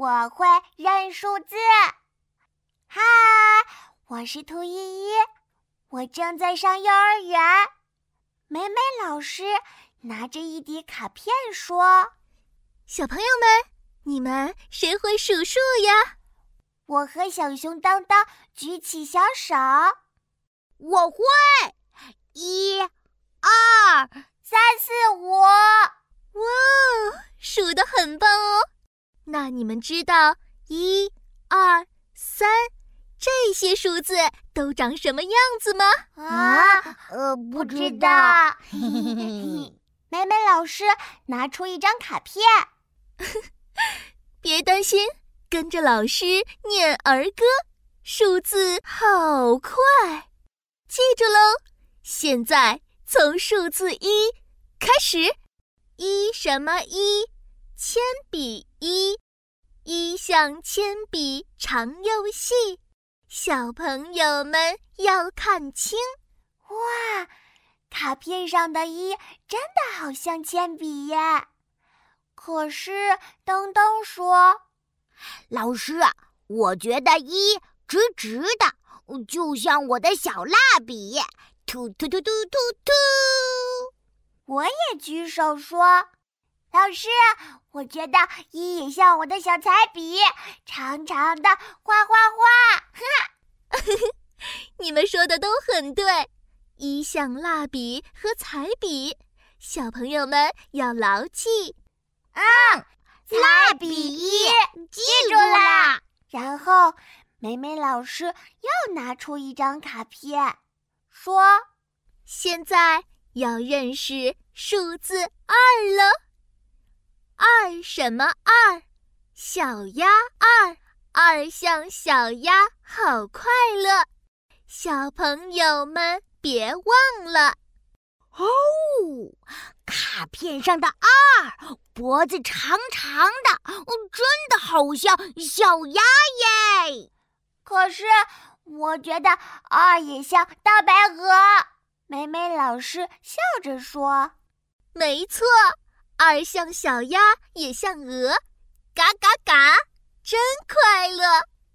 我会认数字。嗨，我是兔依依，我正在上幼儿园。美美老师拿着一叠卡片说：“小朋友们，你们谁会数数呀？”我和小熊当当举起小手。我会，一、二、三、四、五。哇，数的很棒哦！那你们知道一、二、三这些数字都长什么样子吗？啊，呃，不知道。美美 老师拿出一张卡片，别担心，跟着老师念儿歌，数字好快。记住喽，现在从数字一开始。一什么一？铅笔一，一像铅笔长又细，小朋友们要看清。哇，卡片上的一真的好像铅笔耶！可是东东说：“老师，我觉得一直直的，就像我的小蜡笔，突突突突突突。”我也举手说：“老师，我觉得一也像我的小彩笔，长长的，画画画。”你们说的都很对，一像蜡笔和彩笔，小朋友们要牢记。嗯，蜡笔一记住了。然后，美美老师又拿出一张卡片，说：“现在。”要认识数字二了。二什么二？小鸭二，二像小鸭，好快乐。小朋友们别忘了哦，卡片上的二，脖子长长的，真的好像小鸭耶。可是我觉得二也像大白鹅。美美老师笑着说：“没错，二像小鸭，也像鹅，嘎嘎嘎，真快乐！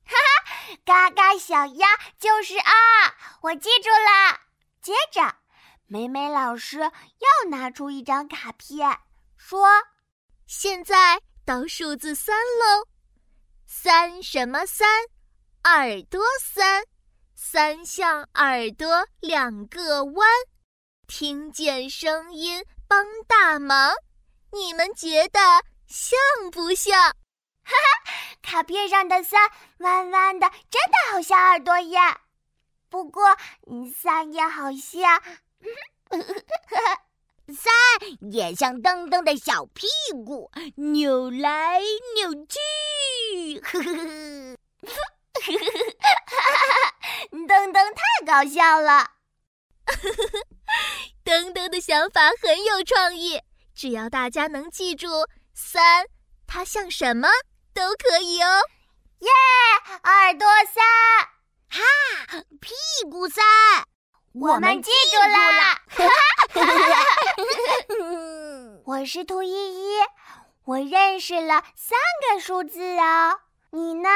哈哈，嘎嘎小鸭就是二，我记住了。”接着，美美老师又拿出一张卡片，说：“现在到数字三喽，三什么三？耳朵三。”三像耳朵两个弯，听见声音帮大忙。你们觉得像不像？哈哈，卡片上的三弯弯的，真的好像耳朵呀。不过，三也好像，三也像噔噔的小屁股，扭来扭去。呵呵呵。噔噔太搞笑了，噔噔的想法很有创意。只要大家能记住三，它像什么都可以哦。耶，耳朵三，哈，屁股三，我们记住了。我是兔依依，我认识了三个数字哦。你呢？